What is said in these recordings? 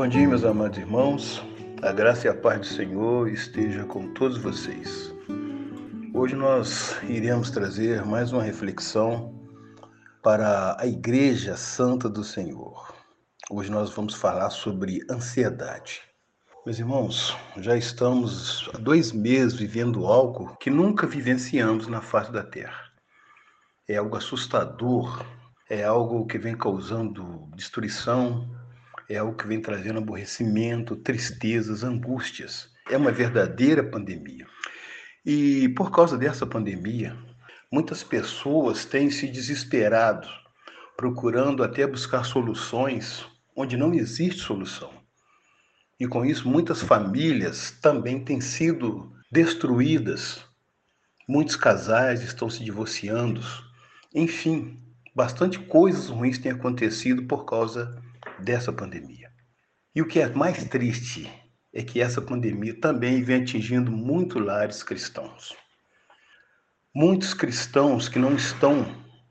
Bom dia, meus amados irmãos. A graça e a paz do Senhor esteja com todos vocês. Hoje nós iremos trazer mais uma reflexão para a Igreja Santa do Senhor. Hoje nós vamos falar sobre ansiedade. Meus irmãos, já estamos há dois meses vivendo algo que nunca vivenciamos na face da Terra. É algo assustador, é algo que vem causando destruição, é algo que vem trazendo aborrecimento, tristezas, angústias. É uma verdadeira pandemia. E por causa dessa pandemia, muitas pessoas têm se desesperado, procurando até buscar soluções onde não existe solução. E com isso, muitas famílias também têm sido destruídas. Muitos casais estão se divorciando. Enfim, bastante coisas ruins têm acontecido por causa dessa pandemia. E o que é mais triste é que essa pandemia também vem atingindo muitos lares cristãos. Muitos cristãos que não estão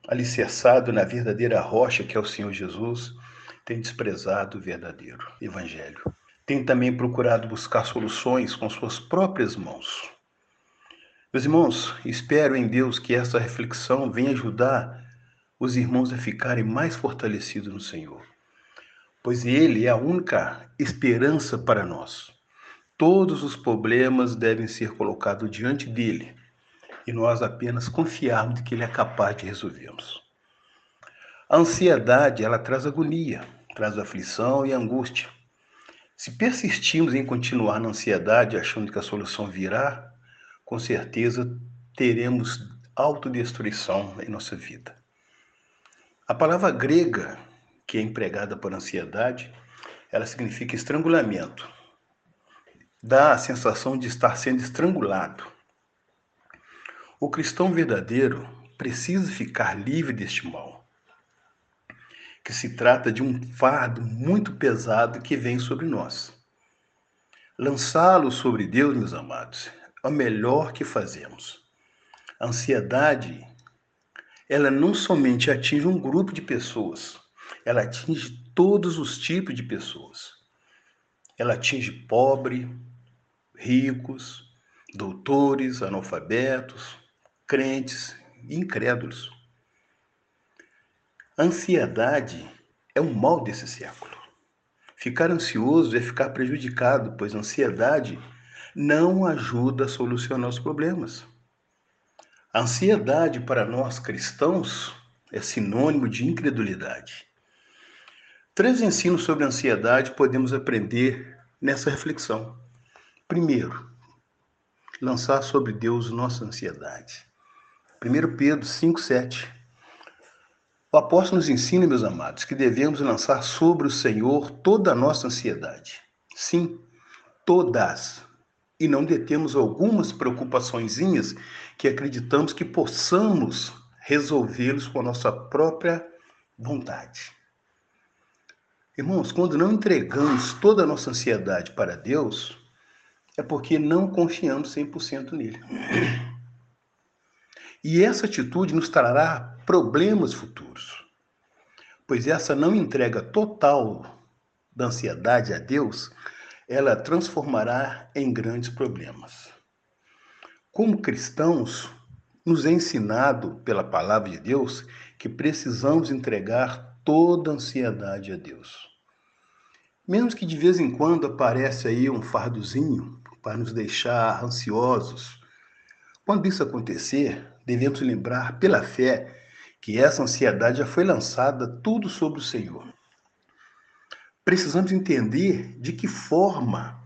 alicerçados na verdadeira rocha que é o Senhor Jesus têm desprezado o verdadeiro evangelho. Têm também procurado buscar soluções com suas próprias mãos. Meus irmãos, espero em Deus que essa reflexão venha ajudar os irmãos a ficarem mais fortalecidos no Senhor pois Ele é a única esperança para nós. Todos os problemas devem ser colocados diante dele e nós apenas confiarmos que Ele é capaz de resolvê-los. A ansiedade, ela traz agonia, traz aflição e angústia. Se persistirmos em continuar na ansiedade achando que a solução virá, com certeza teremos autodestruição em nossa vida. A palavra grega que é empregada por ansiedade, ela significa estrangulamento. Dá a sensação de estar sendo estrangulado. O cristão verdadeiro precisa ficar livre deste mal, que se trata de um fardo muito pesado que vem sobre nós. Lançá-lo sobre Deus, meus amados, é o melhor que fazemos. A ansiedade, ela não somente atinge um grupo de pessoas, ela atinge todos os tipos de pessoas. Ela atinge pobre, ricos, doutores, analfabetos, crentes incrédulos. Ansiedade é um mal desse século. Ficar ansioso é ficar prejudicado, pois a ansiedade não ajuda a solucionar os problemas. A ansiedade para nós cristãos é sinônimo de incredulidade. Três ensinos sobre ansiedade podemos aprender nessa reflexão. Primeiro, lançar sobre Deus nossa ansiedade. 1 Pedro 5,7. O apóstolo nos ensina, meus amados, que devemos lançar sobre o Senhor toda a nossa ansiedade. Sim, todas. E não detemos algumas preocupaçõezinhas que acreditamos que possamos resolvê-los com a nossa própria vontade. Irmãos, quando não entregamos toda a nossa ansiedade para Deus, é porque não confiamos 100% nele. E essa atitude nos trará problemas futuros, pois essa não entrega total da ansiedade a Deus, ela transformará em grandes problemas. Como cristãos, nos é ensinado pela palavra de Deus que precisamos entregar toda ansiedade a Deus. Mesmo que de vez em quando apareça aí um fardozinho para nos deixar ansiosos, quando isso acontecer, devemos lembrar pela fé que essa ansiedade já foi lançada tudo sobre o Senhor. Precisamos entender de que forma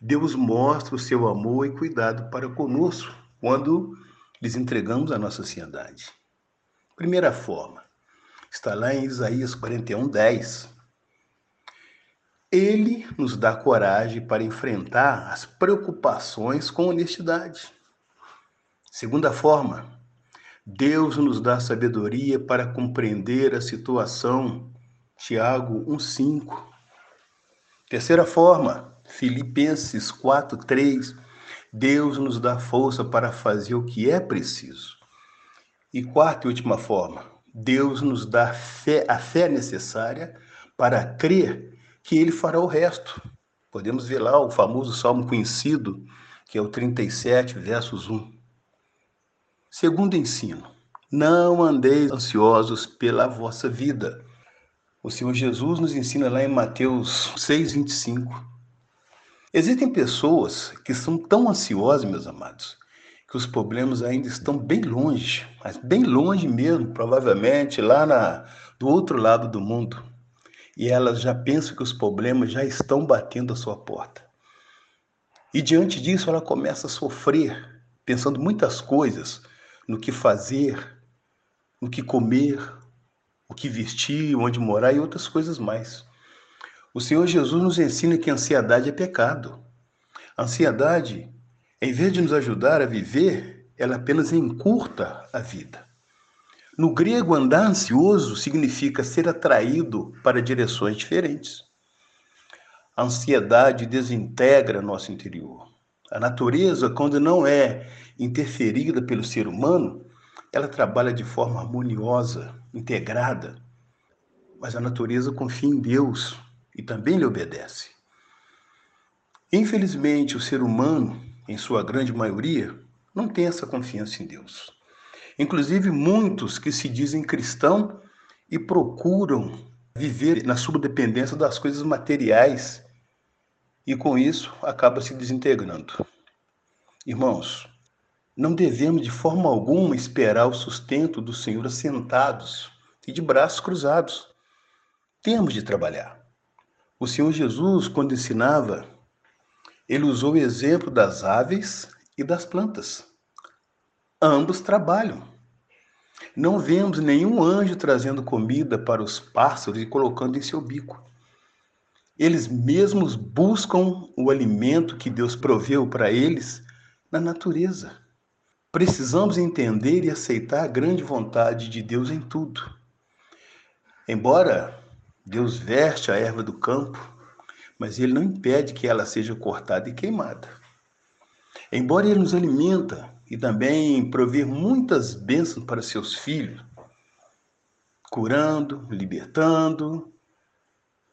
Deus mostra o seu amor e cuidado para conosco quando lhes entregamos a nossa ansiedade. Primeira forma, está lá em Isaías 41, 10. Ele nos dá coragem para enfrentar as preocupações com honestidade. Segunda forma, Deus nos dá sabedoria para compreender a situação. Tiago 1:5. Terceira forma, Filipenses 4:3. Deus nos dá força para fazer o que é preciso. E quarta e última forma, Deus nos dá fé, a fé necessária para crer que ele fará o resto. Podemos ver lá o famoso salmo conhecido, que é o 37, versos 1. Segundo ensino, não andeis ansiosos pela vossa vida. O Senhor Jesus nos ensina lá em Mateus 6, 25. Existem pessoas que são tão ansiosas, meus amados, que os problemas ainda estão bem longe, mas bem longe mesmo, provavelmente lá na, do outro lado do mundo. E elas já pensam que os problemas já estão batendo a sua porta. E diante disso ela começa a sofrer, pensando muitas coisas no que fazer, no que comer, o que vestir, onde morar e outras coisas mais. O Senhor Jesus nos ensina que a ansiedade é pecado. A ansiedade em vez de nos ajudar a viver, ela apenas encurta a vida. No grego, andar ansioso significa ser atraído para direções diferentes. A ansiedade desintegra nosso interior. A natureza, quando não é interferida pelo ser humano, ela trabalha de forma harmoniosa, integrada. Mas a natureza confia em Deus e também lhe obedece. Infelizmente, o ser humano em sua grande maioria, não tem essa confiança em Deus. Inclusive, muitos que se dizem cristão e procuram viver na subdependência das coisas materiais e com isso acaba se desintegrando. Irmãos, não devemos de forma alguma esperar o sustento do Senhor assentados e de braços cruzados. Temos de trabalhar. O Senhor Jesus, quando ensinava ele usou o exemplo das aves e das plantas. Ambos trabalham. Não vemos nenhum anjo trazendo comida para os pássaros e colocando em seu bico. Eles mesmos buscam o alimento que Deus proveu para eles na natureza. Precisamos entender e aceitar a grande vontade de Deus em tudo. Embora Deus veste a erva do campo, mas ele não impede que ela seja cortada e queimada. Embora ele nos alimenta e também prover muitas bênçãos para seus filhos, curando, libertando,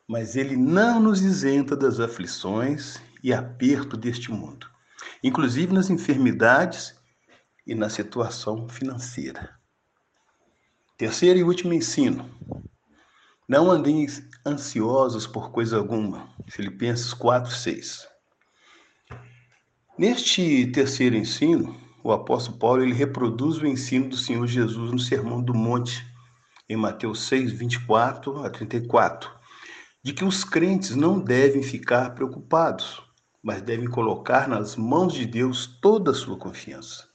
mas ele não nos isenta das aflições e aperto deste mundo, inclusive nas enfermidades e na situação financeira. Terceiro e último ensino: não andeis ansiosos por coisa alguma. Filipenses 4, 6. Neste terceiro ensino, o apóstolo Paulo ele reproduz o ensino do Senhor Jesus no Sermão do Monte, em Mateus 6, 24 a 34, de que os crentes não devem ficar preocupados, mas devem colocar nas mãos de Deus toda a sua confiança.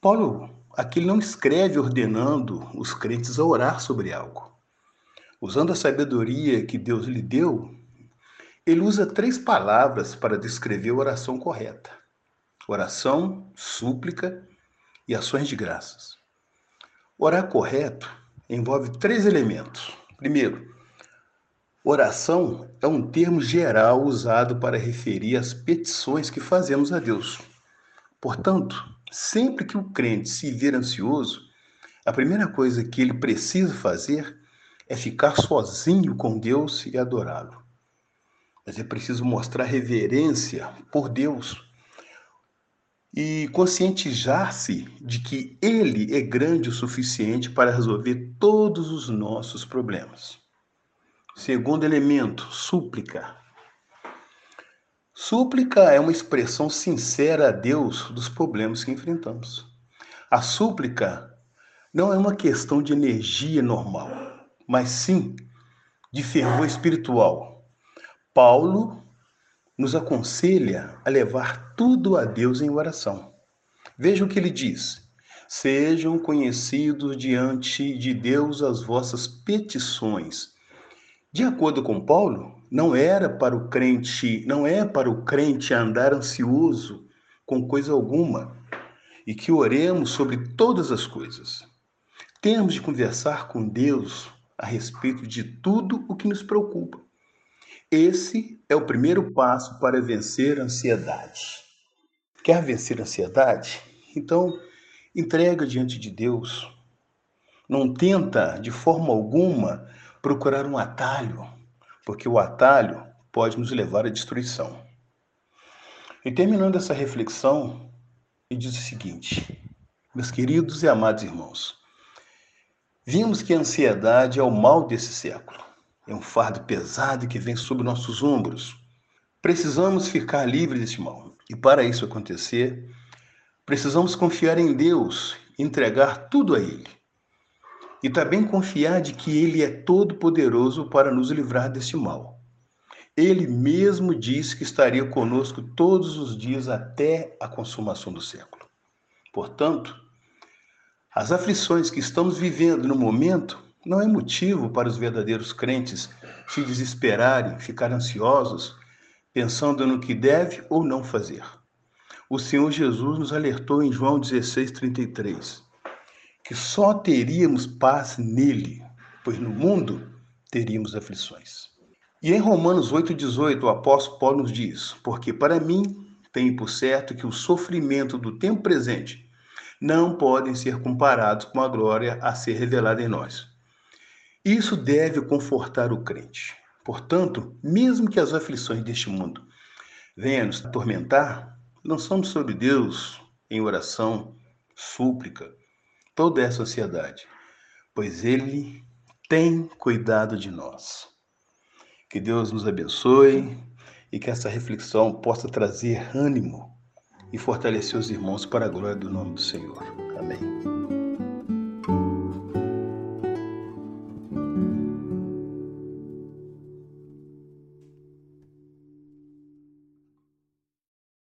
Paulo aqui não escreve ordenando os crentes a orar sobre algo usando a sabedoria que Deus lhe deu, ele usa três palavras para descrever a oração correta: oração, súplica e ações de graças. Orar correto envolve três elementos. Primeiro, oração é um termo geral usado para referir as petições que fazemos a Deus. Portanto, sempre que o crente se vir ansioso, a primeira coisa que ele precisa fazer é ficar sozinho com Deus e adorá-lo. Mas é preciso mostrar reverência por Deus e conscientizar-se de que Ele é grande o suficiente para resolver todos os nossos problemas. Segundo elemento, súplica. Súplica é uma expressão sincera a Deus dos problemas que enfrentamos. A súplica não é uma questão de energia normal mas sim de fervor espiritual. Paulo nos aconselha a levar tudo a Deus em oração. Veja o que ele diz: Sejam conhecidos diante de Deus as vossas petições. De acordo com Paulo, não era para o crente, não é para o crente andar ansioso com coisa alguma, e que oremos sobre todas as coisas. Temos de conversar com Deus a respeito de tudo o que nos preocupa. Esse é o primeiro passo para vencer a ansiedade. Quer vencer a ansiedade? Então, entrega diante de Deus. Não tenta de forma alguma procurar um atalho, porque o atalho pode nos levar à destruição. E terminando essa reflexão, ele diz o seguinte: Meus queridos e amados irmãos, vimos que a ansiedade é o mal desse século. É um fardo pesado que vem sobre nossos ombros. Precisamos ficar livres desse mal. E para isso acontecer, precisamos confiar em Deus, entregar tudo a Ele. E também confiar de que Ele é todo poderoso para nos livrar desse mal. Ele mesmo disse que estaria conosco todos os dias até a consumação do século. Portanto, as aflições que estamos vivendo no momento não é motivo para os verdadeiros crentes se desesperarem, ficar ansiosos, pensando no que deve ou não fazer. O Senhor Jesus nos alertou em João 16:33 que só teríamos paz nele, pois no mundo teríamos aflições. E em Romanos 8,18, o apóstolo Paulo nos diz: Porque para mim tenho por certo que o sofrimento do tempo presente não podem ser comparados com a glória a ser revelada em nós. Isso deve confortar o crente. Portanto, mesmo que as aflições deste mundo venham nos atormentar, lançamos sobre Deus em oração, súplica, toda essa ansiedade, pois Ele tem cuidado de nós. Que Deus nos abençoe e que essa reflexão possa trazer ânimo e fortalecer os irmãos para a glória do nome do Senhor. Amém.